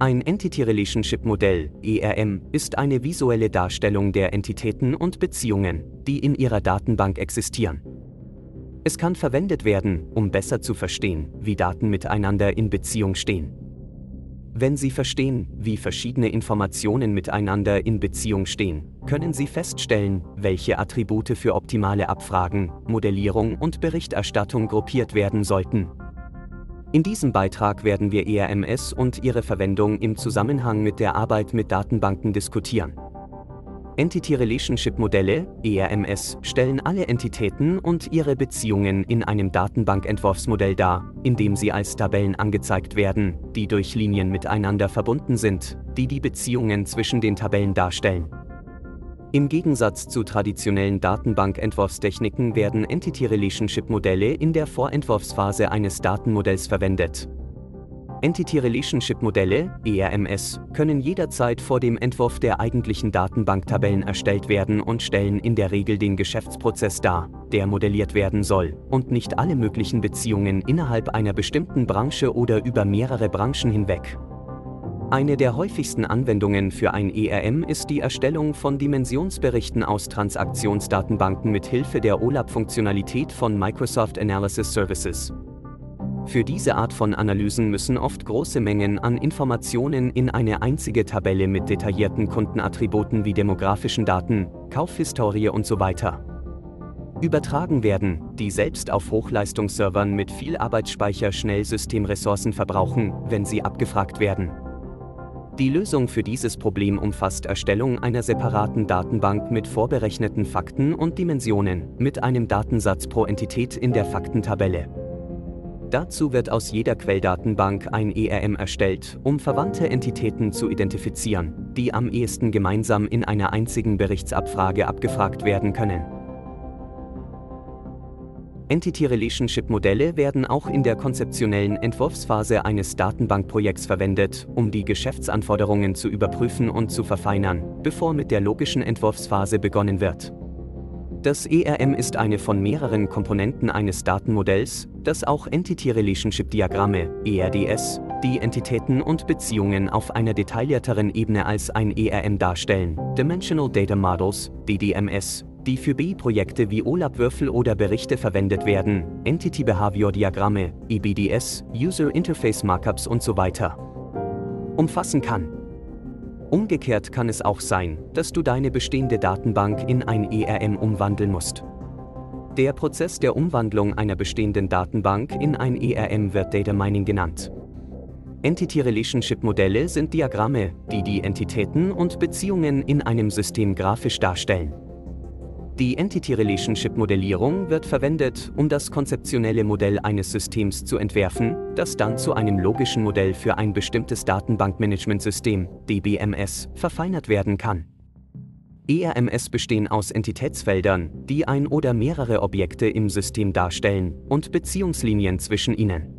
Ein Entity Relationship Modell, ERM, ist eine visuelle Darstellung der Entitäten und Beziehungen, die in ihrer Datenbank existieren. Es kann verwendet werden, um besser zu verstehen, wie Daten miteinander in Beziehung stehen. Wenn Sie verstehen, wie verschiedene Informationen miteinander in Beziehung stehen, können Sie feststellen, welche Attribute für optimale Abfragen, Modellierung und Berichterstattung gruppiert werden sollten. In diesem Beitrag werden wir ERMS und ihre Verwendung im Zusammenhang mit der Arbeit mit Datenbanken diskutieren. Entity Relationship Modelle, ERMS, stellen alle Entitäten und ihre Beziehungen in einem Datenbankentwurfsmodell dar, indem sie als Tabellen angezeigt werden, die durch Linien miteinander verbunden sind, die die Beziehungen zwischen den Tabellen darstellen. Im Gegensatz zu traditionellen Datenbank-Entwurfstechniken werden Entity-Relationship-Modelle in der Vorentwurfsphase eines Datenmodells verwendet. Entity-Relationship-Modelle, ERMS, können jederzeit vor dem Entwurf der eigentlichen Datenbanktabellen erstellt werden und stellen in der Regel den Geschäftsprozess dar, der modelliert werden soll, und nicht alle möglichen Beziehungen innerhalb einer bestimmten Branche oder über mehrere Branchen hinweg. Eine der häufigsten Anwendungen für ein ERM ist die Erstellung von Dimensionsberichten aus Transaktionsdatenbanken mit Hilfe der OLAP-Funktionalität von Microsoft Analysis Services. Für diese Art von Analysen müssen oft große Mengen an Informationen in eine einzige Tabelle mit detaillierten Kundenattributen wie demografischen Daten, Kaufhistorie und so übertragen werden, die selbst auf Hochleistungsservern mit viel Arbeitsspeicher schnell Systemressourcen verbrauchen, wenn sie abgefragt werden. Die Lösung für dieses Problem umfasst Erstellung einer separaten Datenbank mit vorberechneten Fakten und Dimensionen, mit einem Datensatz pro Entität in der Faktentabelle. Dazu wird aus jeder Quelldatenbank ein ERM erstellt, um verwandte Entitäten zu identifizieren, die am ehesten gemeinsam in einer einzigen Berichtsabfrage abgefragt werden können. Entity Relationship Modelle werden auch in der konzeptionellen Entwurfsphase eines Datenbankprojekts verwendet, um die Geschäftsanforderungen zu überprüfen und zu verfeinern, bevor mit der logischen Entwurfsphase begonnen wird. Das ERM ist eine von mehreren Komponenten eines Datenmodells, das auch Entity Relationship Diagramme, ERDS, die Entitäten und Beziehungen auf einer detaillierteren Ebene als ein ERM darstellen, Dimensional Data Models, DDMS, die für BI-Projekte wie OLAP-Würfel oder Berichte verwendet werden, Entity Behavior Diagramme, EBDS, User Interface Markups und so weiter. Umfassen kann. Umgekehrt kann es auch sein, dass du deine bestehende Datenbank in ein ERM umwandeln musst. Der Prozess der Umwandlung einer bestehenden Datenbank in ein ERM wird Data Mining genannt. Entity Relationship Modelle sind Diagramme, die die Entitäten und Beziehungen in einem System grafisch darstellen. Die Entity Relationship Modellierung wird verwendet, um das konzeptionelle Modell eines Systems zu entwerfen, das dann zu einem logischen Modell für ein bestimmtes Datenbankmanagementsystem, DBMS, verfeinert werden kann. ERMS bestehen aus Entitätsfeldern, die ein oder mehrere Objekte im System darstellen, und Beziehungslinien zwischen ihnen.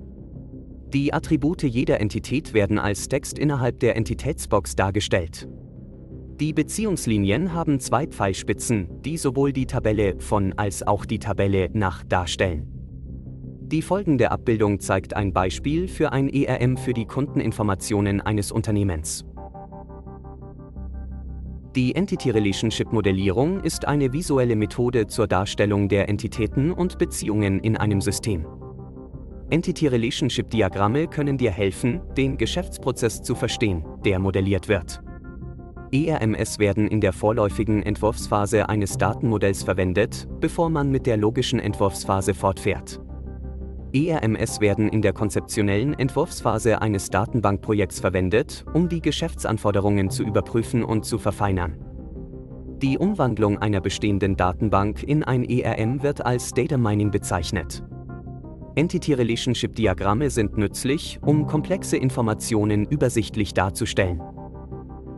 Die Attribute jeder Entität werden als Text innerhalb der Entitätsbox dargestellt. Die Beziehungslinien haben zwei Pfeilspitzen, die sowohl die Tabelle von als auch die Tabelle nach darstellen. Die folgende Abbildung zeigt ein Beispiel für ein ERM für die Kundeninformationen eines Unternehmens. Die Entity Relationship Modellierung ist eine visuelle Methode zur Darstellung der Entitäten und Beziehungen in einem System. Entity Relationship Diagramme können dir helfen, den Geschäftsprozess zu verstehen, der modelliert wird. ERMS werden in der vorläufigen Entwurfsphase eines Datenmodells verwendet, bevor man mit der logischen Entwurfsphase fortfährt. ERMS werden in der konzeptionellen Entwurfsphase eines Datenbankprojekts verwendet, um die Geschäftsanforderungen zu überprüfen und zu verfeinern. Die Umwandlung einer bestehenden Datenbank in ein ERM wird als Data Mining bezeichnet. Entity Relationship Diagramme sind nützlich, um komplexe Informationen übersichtlich darzustellen.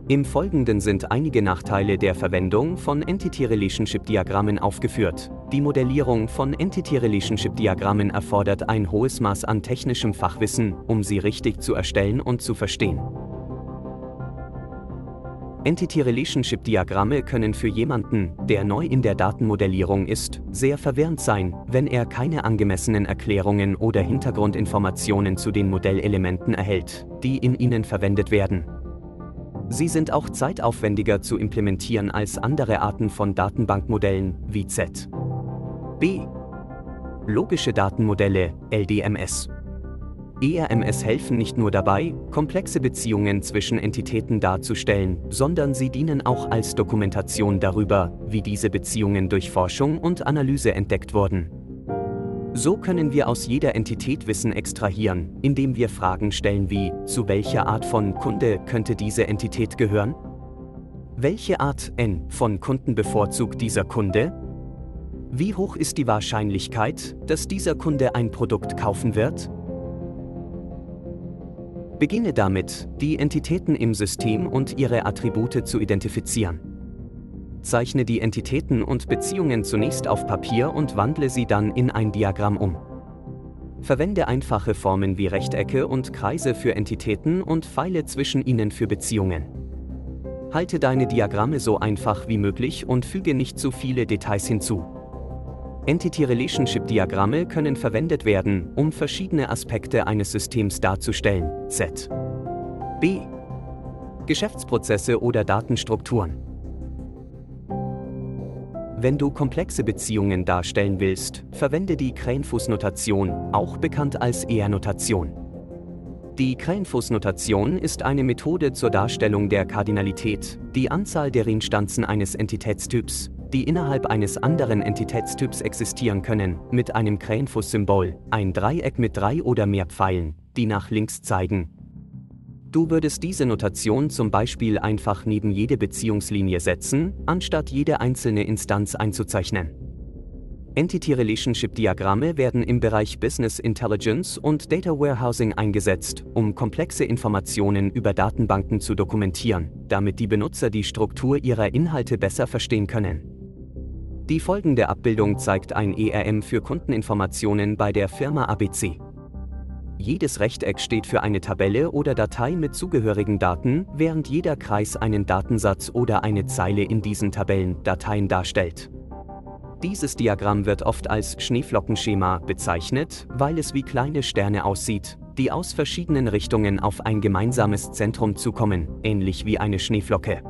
Im Folgenden sind einige Nachteile der Verwendung von Entity Relationship Diagrammen aufgeführt. Die Modellierung von Entity Relationship Diagrammen erfordert ein hohes Maß an technischem Fachwissen, um sie richtig zu erstellen und zu verstehen. Entity-Relationship-Diagramme können für jemanden, der neu in der Datenmodellierung ist, sehr verwirrend sein, wenn er keine angemessenen Erklärungen oder Hintergrundinformationen zu den Modellelementen erhält, die in ihnen verwendet werden. Sie sind auch zeitaufwendiger zu implementieren als andere Arten von Datenbankmodellen wie Z. B. Logische Datenmodelle, LDMS. ERMS helfen nicht nur dabei, komplexe Beziehungen zwischen Entitäten darzustellen, sondern sie dienen auch als Dokumentation darüber, wie diese Beziehungen durch Forschung und Analyse entdeckt wurden. So können wir aus jeder Entität Wissen extrahieren, indem wir Fragen stellen wie, zu welcher Art von Kunde könnte diese Entität gehören? Welche Art N von Kunden bevorzugt dieser Kunde? Wie hoch ist die Wahrscheinlichkeit, dass dieser Kunde ein Produkt kaufen wird? Beginne damit, die Entitäten im System und ihre Attribute zu identifizieren. Zeichne die Entitäten und Beziehungen zunächst auf Papier und wandle sie dann in ein Diagramm um. Verwende einfache Formen wie Rechtecke und Kreise für Entitäten und Pfeile zwischen ihnen für Beziehungen. Halte deine Diagramme so einfach wie möglich und füge nicht zu viele Details hinzu. Entity-Relationship-Diagramme können verwendet werden, um verschiedene Aspekte eines Systems darzustellen. Z. B. Geschäftsprozesse oder Datenstrukturen. Wenn du komplexe Beziehungen darstellen willst, verwende die Krähenfußnotation, auch bekannt als ER-Notation. Die Krähenfußnotation ist eine Methode zur Darstellung der Kardinalität, die Anzahl der Instanzen eines Entitätstyps, die innerhalb eines anderen Entitätstyps existieren können, mit einem Krähenfußsymbol, ein Dreieck mit drei oder mehr Pfeilen, die nach links zeigen. Du würdest diese Notation zum Beispiel einfach neben jede Beziehungslinie setzen, anstatt jede einzelne Instanz einzuzeichnen. Entity-Relationship-Diagramme werden im Bereich Business Intelligence und Data Warehousing eingesetzt, um komplexe Informationen über Datenbanken zu dokumentieren, damit die Benutzer die Struktur ihrer Inhalte besser verstehen können. Die folgende Abbildung zeigt ein ERM für Kundeninformationen bei der Firma ABC. Jedes Rechteck steht für eine Tabelle oder Datei mit zugehörigen Daten, während jeder Kreis einen Datensatz oder eine Zeile in diesen Tabellen, Dateien darstellt. Dieses Diagramm wird oft als Schneeflockenschema bezeichnet, weil es wie kleine Sterne aussieht, die aus verschiedenen Richtungen auf ein gemeinsames Zentrum zukommen, ähnlich wie eine Schneeflocke.